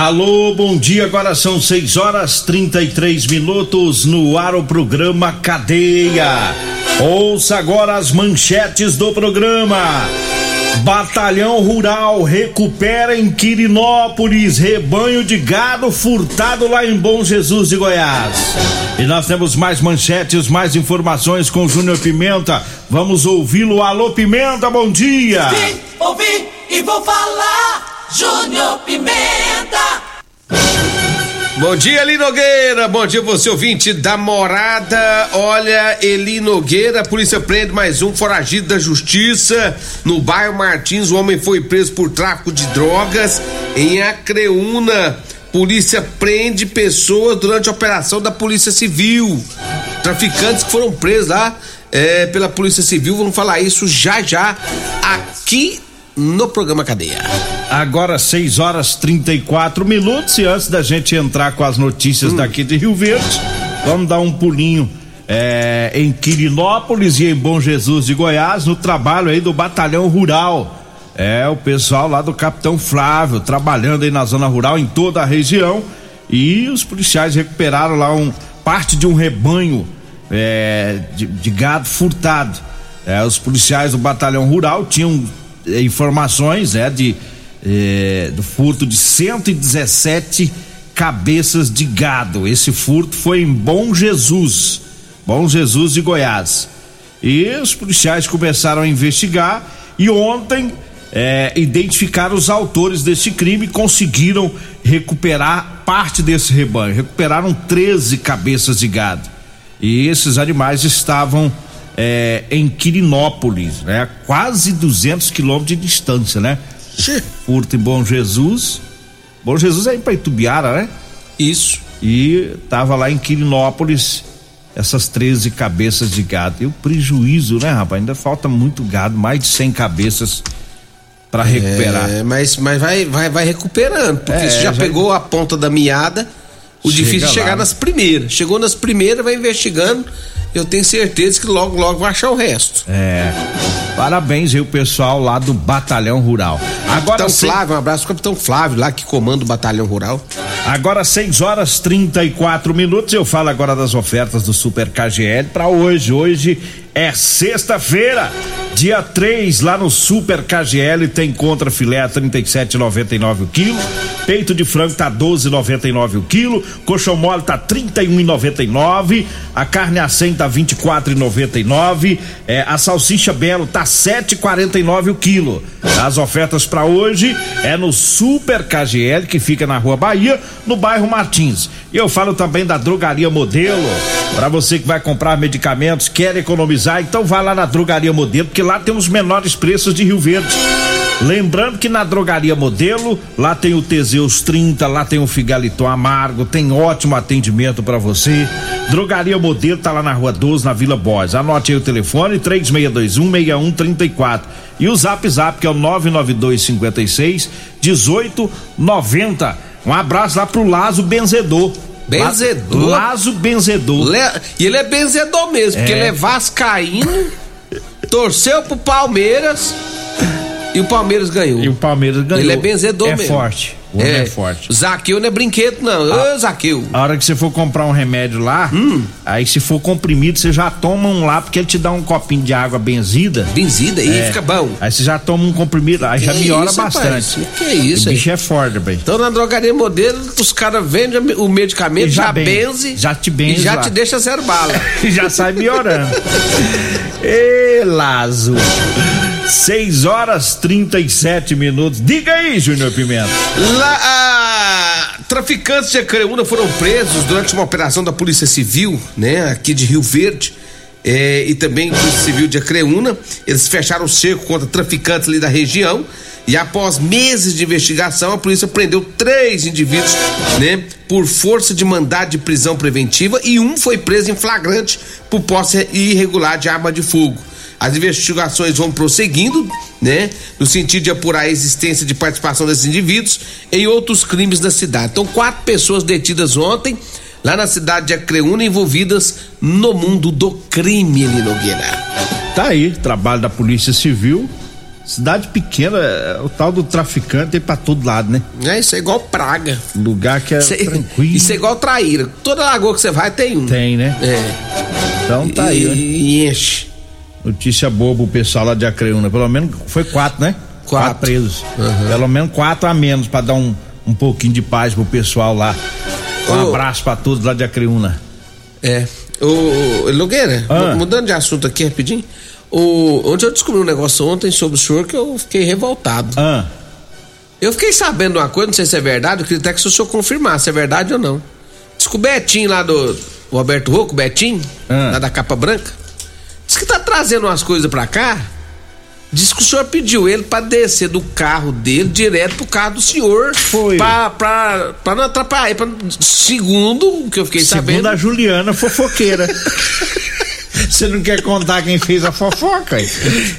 Alô, bom dia. Agora são 6 horas 33 minutos no ar o programa Cadeia. Ouça agora as manchetes do programa. Batalhão Rural recupera em Quirinópolis rebanho de gado furtado lá em Bom Jesus de Goiás. E nós temos mais manchetes, mais informações com Júnior Pimenta. Vamos ouvi-lo. Alô, Pimenta, bom dia. Vim, ouvi e vou falar. Júnior Pimenta. Bom dia, Eli Nogueira. Bom dia, você ouvinte da morada. Olha, Eli Nogueira, a polícia prende mais um foragido da justiça no bairro Martins. O homem foi preso por tráfico de drogas em Acreúna. Polícia prende pessoas durante a operação da Polícia Civil. Traficantes que foram presos lá é, pela Polícia Civil. Vamos falar isso já já aqui no programa Cadeia. Agora 6 horas 34 minutos e antes da gente entrar com as notícias hum. daqui de Rio Verde, vamos dar um pulinho é, em Quirinópolis e em Bom Jesus de Goiás no trabalho aí do Batalhão Rural. É o pessoal lá do Capitão Flávio trabalhando aí na zona rural em toda a região e os policiais recuperaram lá um parte de um rebanho é, de, de, gado furtado. É, os policiais do Batalhão Rural tinham informações né, de, é, do furto de 117 cabeças de gado. Esse furto foi em Bom Jesus, Bom Jesus de Goiás. E os policiais começaram a investigar e ontem é, identificaram os autores desse crime e conseguiram recuperar parte desse rebanho. Recuperaram 13 cabeças de gado. E esses animais estavam é, em Quirinópolis, né? Quase 200 quilômetros de distância, né? Furto em Bom Jesus. Bom Jesus é em Paitubiara, né? Isso. E tava lá em Quirinópolis essas 13 cabeças de gado. E o prejuízo, né, rapaz? Ainda falta muito gado, mais de 100 cabeças para recuperar. É, mas, mas vai, vai, vai recuperando, porque é, já, já, pegou a ponta da meada. O Chega difícil é chegar lá, nas primeiras. Chegou nas primeiras, vai investigando eu tenho certeza que logo, logo vai achar o resto. É. Parabéns o pessoal lá do Batalhão Rural. Agora Capitão se... Flávio, um abraço pro Capitão Flávio lá que comanda o Batalhão Rural. Agora 6 horas 34 minutos. Eu falo agora das ofertas do Super KGL para hoje. Hoje é sexta-feira, dia 3, lá no Super KGL tem contra filé a 37,99 o quilo, peito de frango tá 12,99 o quilo, coxão mole tá 31,99, a carne a 100 tá 24,99, é, a salsicha belo tá 7,49 o quilo. As ofertas para hoje é no Super KGL que fica na Rua Bahia, no bairro Martins. E eu falo também da Drogaria Modelo, para você que vai comprar medicamentos, quer economizar, então vá lá na Drogaria Modelo, porque lá tem os menores preços de Rio Verde. Lembrando que na Drogaria Modelo, lá tem o Teseus 30, lá tem o Figaliton Amargo, tem ótimo atendimento para você. Drogaria Modelo tá lá na Rua 12, na Vila Borges. Anote aí o telefone 3621 6134 e o Zap Zap que é o 992 56 1890. Um abraço lá pro Lazo Benzedor. Benzedor? Lazo Benzedor. Le... E ele é benzedor mesmo, é. porque ele é vascaíno, torceu pro Palmeiras e o Palmeiras ganhou. E o Palmeiras ganhou. Ele é benzedor é mesmo. É forte. O é, é forte. Zaqueu não é brinquedo, não. Ô, Zaqueu. A hora que você for comprar um remédio lá, hum. aí se for comprimido, você já toma um lá, porque ele te dá um copinho de água benzida. Benzida, aí é. fica bom. Aí você já toma um comprimido, aí que já melhora isso, bastante. Rapaz? Que é isso, O bicho é forte, bem. Então na drogaria modelo, os caras vendem o medicamento, já, já benze. Já te benze. E já lá. te deixa zero bala. já sai melhorando. Ê, Lazo. 6 horas 37 minutos. Diga aí, Júnior Pimenta. Lá, ah, traficantes de Acreúna foram presos durante uma operação da Polícia Civil, né, aqui de Rio Verde. É, e também Polícia Civil de Acreúna. Eles fecharam o cerco contra traficantes ali da região. E após meses de investigação, a polícia prendeu três indivíduos, né, por força de mandado de prisão preventiva e um foi preso em flagrante por posse irregular de arma de fogo. As investigações vão prosseguindo, né? No sentido de apurar a existência de participação desses indivíduos em outros crimes da cidade. Então, quatro pessoas detidas ontem, lá na cidade de Acreúna, envolvidas no mundo do crime, Eli Nogueira. Tá aí, trabalho da Polícia Civil. Cidade pequena, é, o tal do traficante tem pra todo lado, né? É, isso é igual praga. Lugar que é Isso é, tranquilo. isso é igual traíra. Toda lagoa que você vai tem um. Tem, né? É. Então tá aí, e, né? e enche. Notícia boa pro pessoal lá de Acreúna. Pelo menos foi quatro, né? Quatro. presos. Uhum. Pelo menos quatro a menos pra dar um, um pouquinho de paz pro pessoal lá. Um Ô. abraço pra todos lá de Acreúna. É. Ô, Nogueira, Ah. mu- mudando de assunto aqui rapidinho. O, onde eu descobri um negócio ontem sobre o senhor que eu fiquei revoltado. Ah, Eu fiquei sabendo uma coisa, não sei se é verdade, eu queria até que o senhor confirmasse se é verdade ou não. Diz que o Betinho lá do. O Alberto Rocco, o Betinho, Ah. lá da capa branca, que tá trazendo umas coisas pra cá. Diz que o senhor pediu ele pra descer do carro dele direto pro carro do senhor. Foi. Pra, pra, pra não atrapalhar. Pra, segundo o que eu fiquei segundo sabendo. a Juliana, fofoqueira. Você não quer contar quem fez a fofoca? Eu-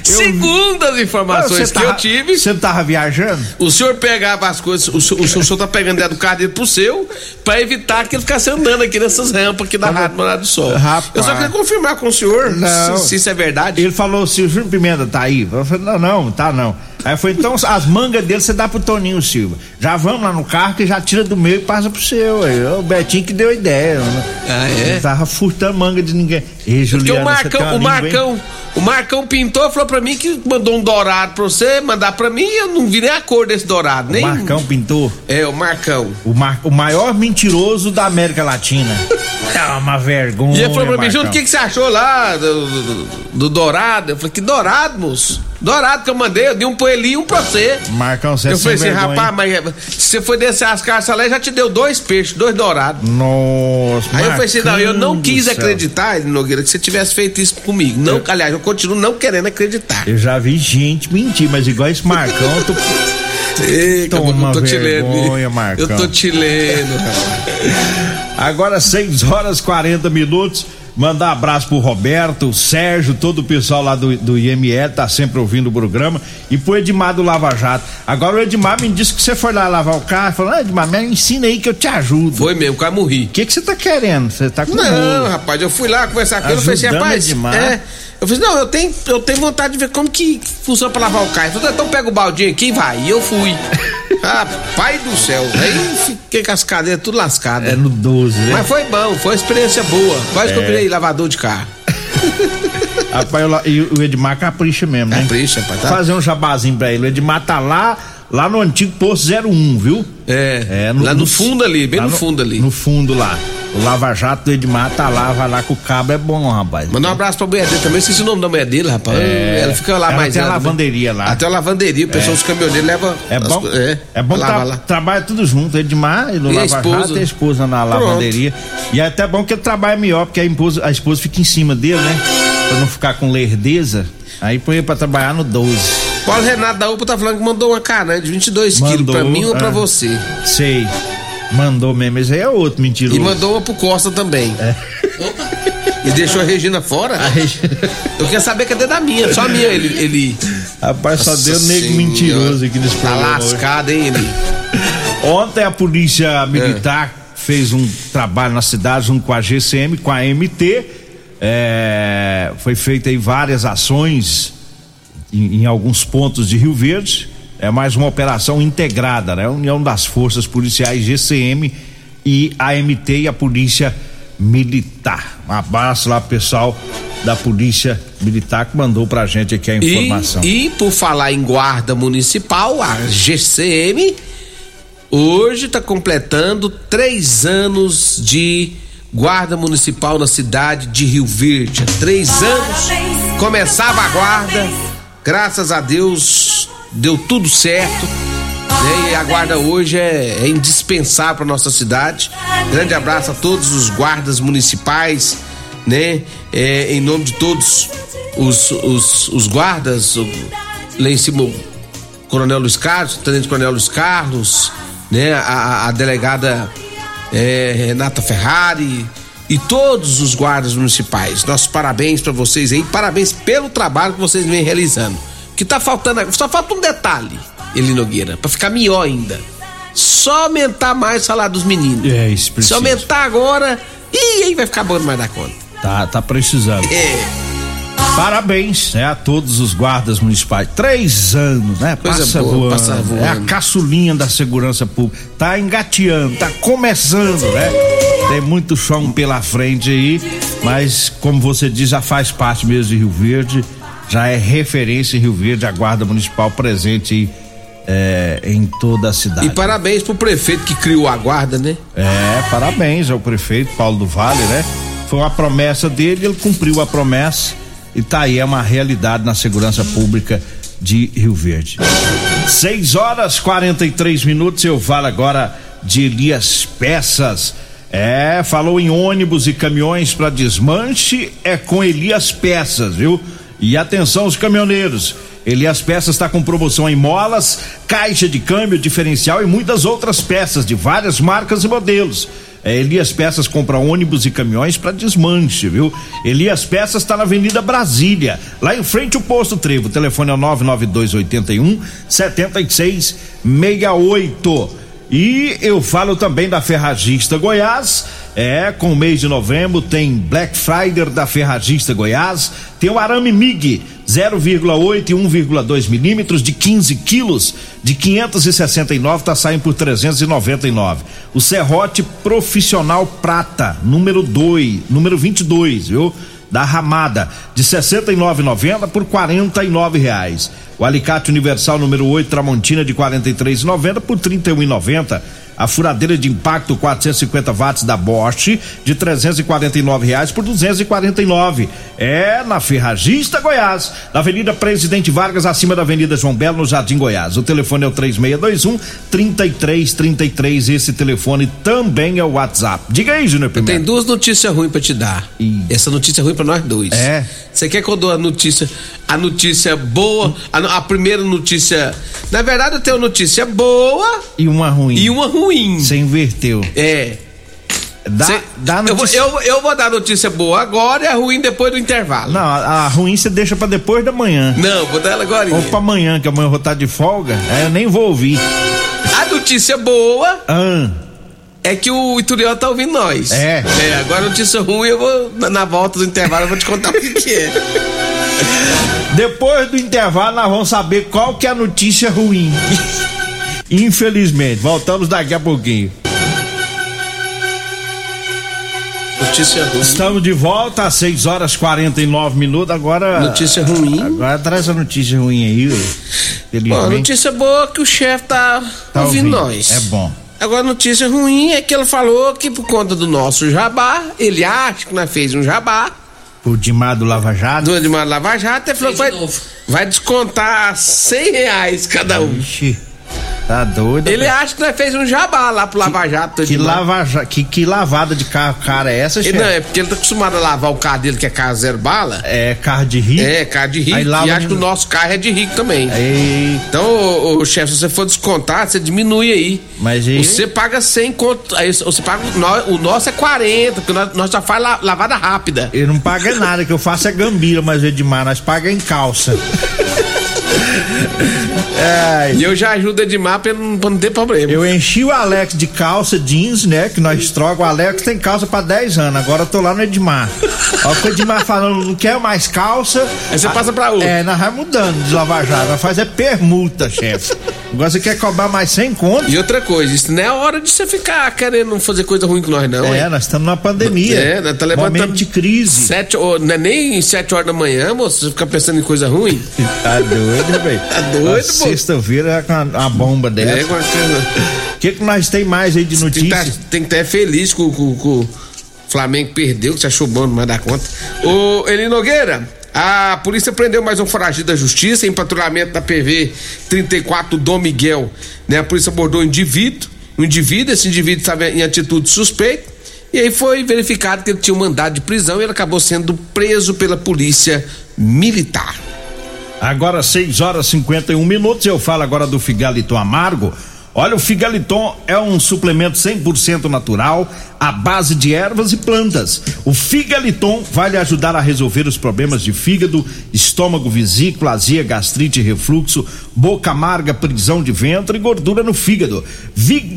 Segundo as informações que eu tive, Você tava viajando? o senhor pegava as coisas, o senhor, o senhor tá pegando dentro do carro dele pro seu, pra evitar que ele ficasse andando aqui nessas rampas aqui da Rádio Morada do Sol. Rapaz. Eu só queria confirmar com o senhor Não. se, se isso é verdade. Ele falou assim: o Júnior Pimenta tá aí? Eu falei: não, não, tá não. Aí foi então as mangas dele você dá pro Toninho Silva. Já vamos lá no carro que já tira do meu e passa pro seu. Aí, o Betinho que deu ideia. Né? Ah, é? Ele tava furtando manga de ninguém. E Porque Juliana, o você tem Marcão, uma o língua? Marcão, o Marcão pintou falou pra mim que mandou um dourado pra você, mandar pra mim, eu não vi nem a cor desse dourado, O nem. Marcão pintou. É, o Marcão. O, mar, o maior mentiroso da América Latina. É uma vergonha. E ele falou pra mim, Marcão. Júnior, o que, que você achou lá do, do- do dourado? Eu falei, que dourado, moço? Dourado que eu mandei, eu dei um pra ele e um pra você. Marcão, você é eu falei assim, vergonha, rapaz, mas se você foi descer as caças lá, já te deu dois peixes, dois dourados. Nossa, Aí eu falei assim, não, eu não Marcão quis acreditar, Ele Nogueira, que você tivesse feito isso comigo. Não, aliás, eu continuo não querendo acreditar. Eu já vi gente mentir, mas igual esse Marcão, eu tô. Ei, Toma eu tô te lendo. vergonha, Marcão. Eu tô te lendo. Agora 6 horas 40 minutos. Mandar abraço pro Roberto, o Sérgio, todo o pessoal lá do, do IME, tá sempre ouvindo o programa. E pro Edmar do Lava Jato. Agora o Edmar me disse que você foi lá lavar o carro. Falou, ah, Edmar, me ensina aí que eu te ajudo. Foi mesmo, quase morri. O que que você tá querendo? Você tá com Não, rolo. rapaz, eu fui lá conversar com ele, eu falei assim, rapaz, demais. é. Eu falei, não, eu tenho, eu tenho vontade de ver como que funciona pra lavar o carro. Então pega o baldinho aqui e vai. E eu fui. Rapaz do céu. Aí fiquei com as cadeiras tudo lascadas. É no 12, né? Mas foi bom, foi uma experiência boa. Quase que eu É. virei lavador de carro. Rapaz, e o Edmar capricha mesmo, né? Capricha, rapaz, tá? Fazer um jabazinho pra ele. O Edmar tá lá, lá no antigo posto 01, viu? É, lá no fundo ali, bem lá no fundo ali. No fundo lá. O Lava Jato do Edmar tá lá, vai lá com o cabo, é bom, rapaz. Mandar um abraço pra mulher dele também, esqueci o nome da mulher dele, rapaz. É, ela fica lá ela mais. tem a ela- lavanderia lá. Até a lavanderia, o pessoal, os caminhoneiros levam. É as bom, co- é, é, bom lava tra lá. trabalha tudo junto, Edmar e no a Lava esposa? Jato e a esposa na Pronto. lavanderia. E é até bom que ele trabalha melhor, porque a esposa, a esposa fica em cima dele, né? Pra não ficar com lerdeza. Aí põe ele pra trabalhar no 12. Paulo Renato da UPA tá falando que mandou uma carne de 22 quilos Mandou, pra mim ou pra é. você. Sei. Mandou mesmo, esse aí é outro mentiroso. E mandou uma pro Costa também. E deixou a Regina fora? Eu queria saber cadê da minha, só a minha ele. ele... Rapaz, só Nossa deu nego Senhora. mentiroso aqui nesse Tá programa. hoje. lascado, hein, ele? Ontem a polícia militar fez um trabalho na cidade junto com a GCM, com a MT. É, foi feita aí várias ações em, em alguns pontos de Rio Verde. É mais uma operação integrada, né? União das Forças Policiais GCM e a MT e a Polícia Militar. Um abraço lá, pessoal da Polícia Militar que mandou pra gente aqui a informação. E, e por falar em guarda municipal, a GCM hoje está completando três anos de guarda municipal na cidade de Rio Verde. Há três anos começava a guarda, graças a Deus deu tudo certo. né? E a guarda hoje é, é indispensável para nossa cidade. Grande abraço a todos os guardas municipais, né? É, em nome de todos os, os, os guardas, o, lá em cima o Coronel Luiz Carlos, o Tenente Coronel Luiz Carlos, né? A, a- delegada é, Renata Ferrari e todos os guardas municipais. Nossos parabéns para vocês aí, parabéns pelo trabalho que vocês vêm realizando. Que tá faltando, só falta um detalhe, Eli Nogueira, para ficar melhor ainda. Só aumentar mais o salário dos meninos. É, isso Se precisa. aumentar agora, e aí vai ficar bom demais da conta. Tá, tá precisando. É. Parabéns né, a todos os guardas municipais. Três anos, né? Coisa passa, boa, voando. passa voando. É a caçulinha da segurança pública. Tá engateando, tá começando, né? Tem muito chão pela frente aí, mas como você diz, já faz parte mesmo de Rio Verde. Já é referência em Rio Verde, a guarda municipal presente é, em toda a cidade. E parabéns pro prefeito que criou a guarda, né? É, parabéns ao prefeito Paulo do Vale, né? Foi uma promessa dele, ele cumpriu a promessa e tá aí, é uma realidade na segurança pública de Rio Verde. 6 horas 43 minutos, eu falo agora de Elias Peças. É, falou em ônibus e caminhões para desmanche, é com Elias Peças, viu? E atenção os caminhoneiros. Elias Peças está com promoção em molas, caixa de câmbio, diferencial e muitas outras peças de várias marcas e modelos. É, Elias Peças compra ônibus e caminhões para desmanche, viu? Elias Peças está na Avenida Brasília, lá em frente ao posto Trevo. O telefone é o 99281 7668. E eu falo também da Ferragista Goiás. É, com o mês de novembro tem Black Friday da Ferragista Goiás. Tem o arame MIG 0,8 e 1,2 milímetros de 15 quilos de 569 tá saindo por 399. O serrote profissional prata número 2, número 22, viu? Da Ramada de 69,90 por 49 reais. O alicate universal número 8 Tramontina de 43,90 por 31,90. A furadeira de impacto 450 watts da Bosch de 349 reais por 249. É na Ferragista Goiás, na Avenida Presidente Vargas, acima da Avenida João Belo, no Jardim Goiás. O telefone é o 3621 3333. Esse telefone também é o WhatsApp. Diga aí, Júnior Tem Pimenta. duas notícias ruins pra te dar. Ih. Essa notícia é ruim pra nós dois. É. Você quer que eu dou a notícia, a notícia boa, a, a primeira notícia. Na verdade, eu tenho notícia boa E uma ruim. e uma ruim. Você inverteu. É. Dá, Cê- dá eu, vou, notícia. eu, eu vou dar notícia boa agora e a ruim depois do intervalo. Não, a, a ruim você deixa pra depois da manhã. Não, vou dar ela agora. Ou pra amanhã, que amanhã eu vou estar de folga. Aí eu nem vou ouvir. A notícia boa Ah, é que o Ituriel tá ouvindo nós. É. É, agora notícia ruim eu vou, na, na volta do intervalo, eu vou te contar o que, que é. depois do intervalo nós vamos saber qual que é a notícia ruim. Infelizmente, voltamos daqui a pouquinho. Notícia ruim. Estamos de volta às 6 horas 49 minutos. Agora. Notícia ruim. Agora traz a notícia ruim aí. Bom, notícia boa é que o chefe tá, tá ouvindo, ouvindo. nós. É bom. Agora, a notícia ruim é que ele falou que por conta do nosso jabá, ele acha que nós fez um jabá, O Dimar do Lava Jato. do Edmar Lava Jato, ele falou que vai, vai descontar 100 reais cada um. Ixi, tá doido. Ele acha que nós fez um jabá lá pro Lava Jato. que, lava, que, que lavada de carro cara é essa, chefe? não, é porque ele tá acostumado a lavar o carro dele, que é carro zero bala. É carro de rico? É, carro de rico. Aí E acha que o no- nosso carro é de rico também. Ei, Então, ô, ô, chefe, se você for descontar, você diminui aí. Mas aí- Você paga 100 conto. Aí você paga. O nosso é 40, porque nós, nós já faz la- lavada rápida. ele não paga nada, que eu faço é gambira, mas o Edmar, nós paga em calça. Ai, E eu já ajudo o Edmar pra não, pra não ter problema. eu enchi o Alex de calça jeans, né? Que nós troca. O Alex tem calça pra 10 anos. Agora eu tô lá no Edmar. Ó, o Edmar falando, não quer mais calça. Aí você passa pra outro. É, nós vamos mudando de lavar jato. Nós faz é permuta, chefe. Agora você quer cobrar mais 100 contos? E outra coisa, isso não é hora de você ficar querendo fazer coisa ruim com nós, não. É, hein? nós estamos numa pandemia. É, nós tá levantando. Momento de crise. Sete, ho- não é nem sete horas da manhã, moço. Você fica pensando em coisa ruim. Tá doido, velho? Tá doido, pô. Sexta-feira é com uma bomba É, dessa. com a coisa- O que, que nós tem mais aí de Tem que tá- notícias? tem que estar feliz com, com, com Flamengo perdeu, que você achou bom, não vai dar conta. Ô, Eli Nogueira, a polícia prendeu mais um foragido da justiça em patrulhamento da PV 34 Dom Miguel. Né? A polícia abordou um indivíduo, um indivíduo, esse indivíduo estava em atitude suspeita. E aí foi verificado que ele tinha um mandado de prisão e ele acabou sendo preso pela polícia militar. Agora 6 horas e 51 minutos. Eu falo agora do Figalito Amargo. Olha, o Figaliton é um suplemento 100% natural, à base de ervas e plantas. O Figaliton vai lhe ajudar a resolver os problemas de fígado, estômago, vesícula, azia, gastrite, refluxo, boca amarga, prisão de ventre e gordura no fígado.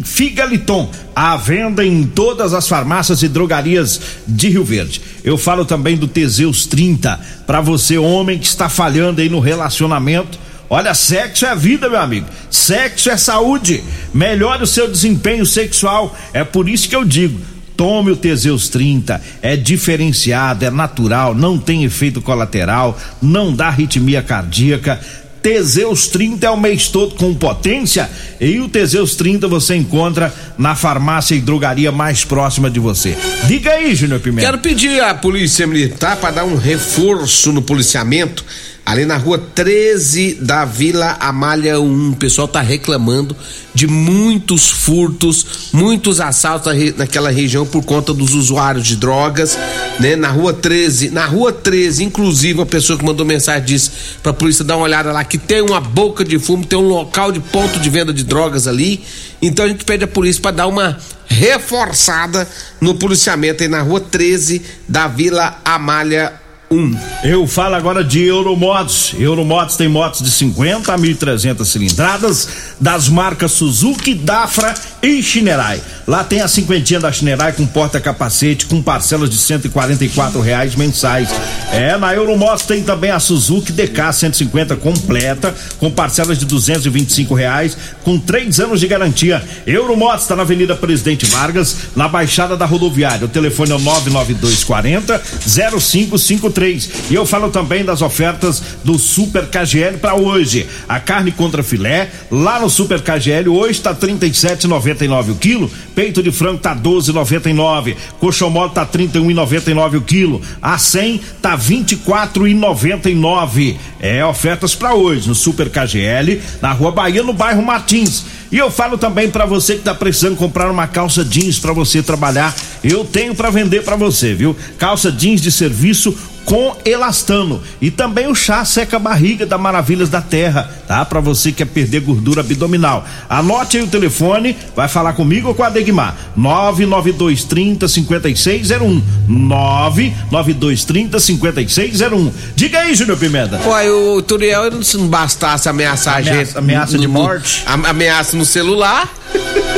Figaliton, à venda em todas as farmácias e drogarias de Rio Verde. Eu falo também do Teseus 30, para você homem que está falhando aí no relacionamento Olha, sexo é vida, meu amigo. Sexo é saúde. Melhore o seu desempenho sexual. É por isso que eu digo. Tome o Teseus 30, é diferenciado, é natural, não tem efeito colateral, não dá arritmia cardíaca. Teseus 30 é o mês todo com potência e o Teseus 30 você encontra na farmácia e drogaria mais próxima de você. Diga aí, Júnior Pimenta. Quero pedir à Polícia Militar para dar um reforço no policiamento ali na rua 13 da Vila Amália 1. O pessoal tá reclamando de muitos furtos, muitos assaltos naquela região por conta dos usuários de drogas, né? Na rua 13, na rua 13, inclusive a pessoa que mandou mensagem disse pra polícia dar uma olhada lá que tem uma boca de fumo, tem um local de ponto de venda de drogas ali. Então a gente pede a polícia para dar uma reforçada no policiamento aí na rua 13 da Vila Amália 1 um. Eu falo agora de Euromotos. Euromotos tem motos de 50 a 1.300 cilindradas das marcas Suzuki, Dafra e Shinerai. Lá tem a cinquentinha da Shinerai com porta-capacete com parcelas de 144 reais mensais. É, na Euromotos tem também a Suzuki DK 150 completa com parcelas de 225 reais com três anos de garantia. Euromotos está na Avenida Presidente Vargas, na Baixada da Rodoviária. O telefone é o 99240 0553 e eu falo também das ofertas do Super KGL para hoje. A carne contra filé, lá no Super KGL, hoje tá 37,99 o quilo. Peito de frango tá 12,99. Coxão mole tá 31,99 o quilo. A 100 tá 24,99. É ofertas para hoje no Super KGL, na Rua Bahia, no bairro Martins. E eu falo também para você que tá precisando comprar uma calça jeans para você trabalhar. Eu tenho para vender para você, viu? Calça jeans de serviço com elastano e também o chá seca barriga da Maravilhas da Terra, tá? Para você que quer perder gordura abdominal. Anote aí o telefone, vai falar comigo ou com a Degmar. 99230 5601. 99230 5601. Diga aí, Júnior Pimenta. Uai, o Turiel não bastasse ameaçar ameaça, a gente. Ameaça de morte? Ameaça no celular.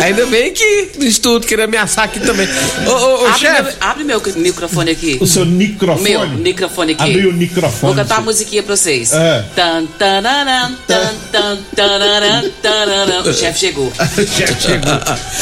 Ainda bem que no estudo querer ameaçar aqui também. Ô, ô, ô abre, chefe. meu, abre meu microfone aqui. O seu microfone? Meu microfone aqui. Abriu o microfone. Vou cantar uma musiquinha pra vocês. É. Tan, tan, tan. O chefe chegou. o chefe chegou.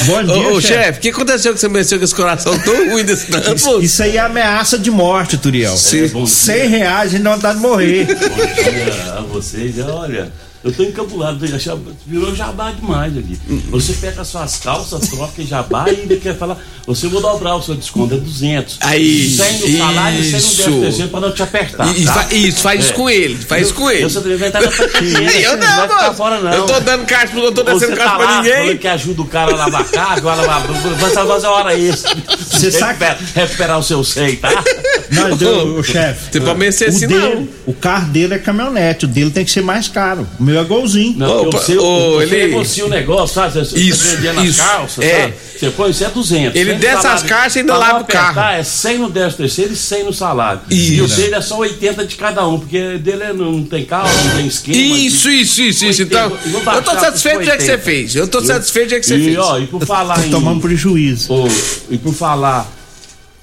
Bom dia, Ô, chefe. o que aconteceu que você mexeu com esse coração tão ruim desse Isso, tempo? isso aí é ameaça de morte, Turiel. Sim. bom dia. 100 reais a gente não dá de morrer. Olha, a vocês, olha, eu tô encabulado, já virou jabá demais aqui. Você pega as suas calças, troca em jabá e ainda quer falar, você vou dobrar o seu desconto, é 200. Aí, 100 no salário e 100 no isso. 10 terceiro pra não te apertar. E- e tá? fa- Isso, faz isso É. com ele, faz isso com ele. Eu sou inventário da pequena, Eu não vai não, ficar mano. fora não. Eu tô dando caixa, pro- eu tô Você descendo tá caixa pra lá ninguém. que ajuda o cara a lavar carro, vai lavar. Vai fazer hora extra. Você sabe- Recuperar, o seu 100, tá? Não, deu, o chefe. Tem pra vencer o assim, dele, não. O carro dele é caminhonete, o dele tem que ser mais caro. O meu é golzinho. Não, Opa, o seu, ô, você ele- negocia o negócio, sabe? Você Isso, isso, calças, é. sabe? Você põe, isso é 200. Ele 100 no desce salário. as caixas e ainda lava o carro. É 100 no 10 terceiro e 100 no salário. Isso. E o dele é só 80 de cada um, porque dele é- não tem carro, não tem esquema. Isso, isso, isso, isso. Então, eu tô satisfeito do que você 80. fez. Eu tô satisfeito do que você e, fez. Ó, e por falar em. Tomamos prejuízo. Ô, e por falar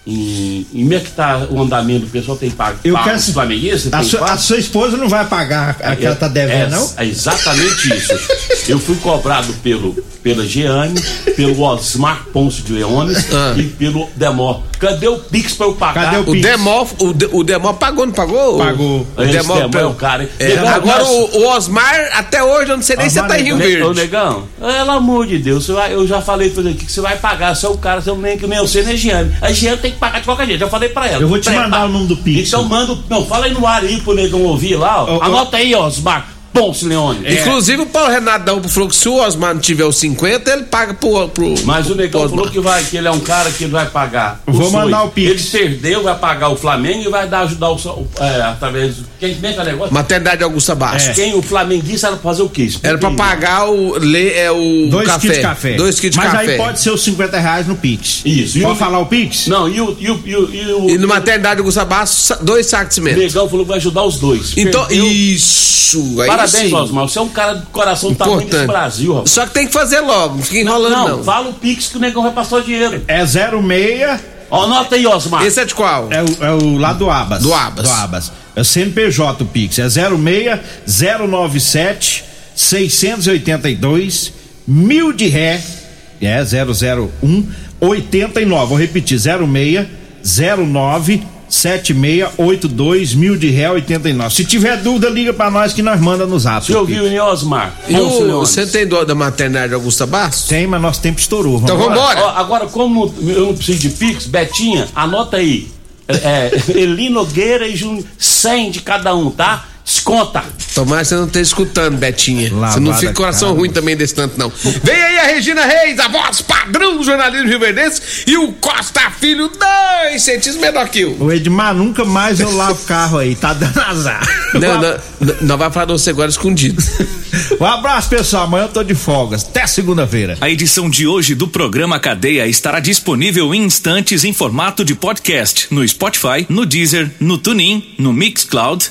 em, em como é que tá o andamento, o pessoal tem pago. Eu pago quero os flamenguistas? A pago? a sua esposa não vai pagar a que ela tá devendo, é, não? É exatamente isso. Eu fui cobrado pelo, pela Jeane, pelo Osmar Ponce de Leones Ah. e pelo Demó. Cadê o Pix pra eu pagar? Cadê O Pix. Demol, o, De- o Demol pagou, não pagou? Pagou. O Esse Demol, Demó é o cara? É, Negão, agora o, o Osmar, até hoje, eu não sei nem se você tá em Rio Negão. Verde. Ô, negão, pelo amor de Deus, você vai- eu já falei pra você aqui que você vai pagar, você é o cara, você nem que nem você, nem Jeane. A Jeane tem que pagar de qualquer jeito, já falei pra ela. Eu vou te mandar o número do Pix. Então manda, o- não, fala aí no ar aí pro negão ouvir lá, ó. Anota aí, ó, Osmar. Ponce Leone. É. Inclusive o Paulo Renato falou que se o Osmar não tiver os 50, ele paga pro. pro Mas o Negão falou que, vai, que ele é um cara que vai pagar. Vou mandar o Pix. Ele perdeu, vai pagar o Flamengo e vai dar, ajudar o. o- É, através. do- Quem vem com o negócio? Maternidade Augusta Bastos. Quem o flamenguista era pra fazer o quê? Explica Era pra aí. pagar o. Le, é o Dois café. quilos de café. Dois quilos de Mas café. aí pode ser os 50 reais no Pix. Isso. E Pode o- falar o Pix? Não, e o. E o, e o, e o, E no Maternidade Augusta Bastos, dois sacos de o cimento. Negão falou que vai ajudar os dois. Então, Perdeu. isso. Aí Parabéns, sim. Osmar. Você é um cara do coração do tamanho desse Importante. Brasil, rapaz. Só que tem que fazer logo, não fica enrolando não, não. fala o Pix que o Negão vai passar o dinheiro. É 06, Ó, anota aí, Osmar. Esse é de qual? é o, é o lá do Abas. Do Abas. Do Abas. É o CNPJ o Pix. É 06 097 682 mil de ré. É 001 89. Vou repetir: 06 09 7682 mil de ré 89. Se tiver dúvida, liga pra nós que nós manda no zap. Você ouviu, né, Osmar? E Leone. você tem dó da maternidade Augusta Bastos? Tem, mas nosso tempo estourou. Então vambora. Ó, agora, como eu não preciso de Pix, Betinha, anota aí. É, é, Eli Nogueira e Júnior, 100 de cada um, tá? Desconta. Tomara que você não esteja escutando, Betinha. Lavada você não fica com coração cara. ruim também desse tanto, não. Vem aí a Regina Reis, a voz padrão do jornalismo rioverdense, e o Costa Filho, dois centímetros menor que eu. O Edmar, nunca mais eu lavo o carro aí, tá dando azar. Não, não, não, não vai falar de você agora escondido. Um abraço, pessoal. Amanhã eu tô de folgas. Até segunda-feira. A edição de hoje do programa Cadeia estará disponível em instantes em formato de podcast no Spotify, no Deezer, no TuneIn, no Mixcloud,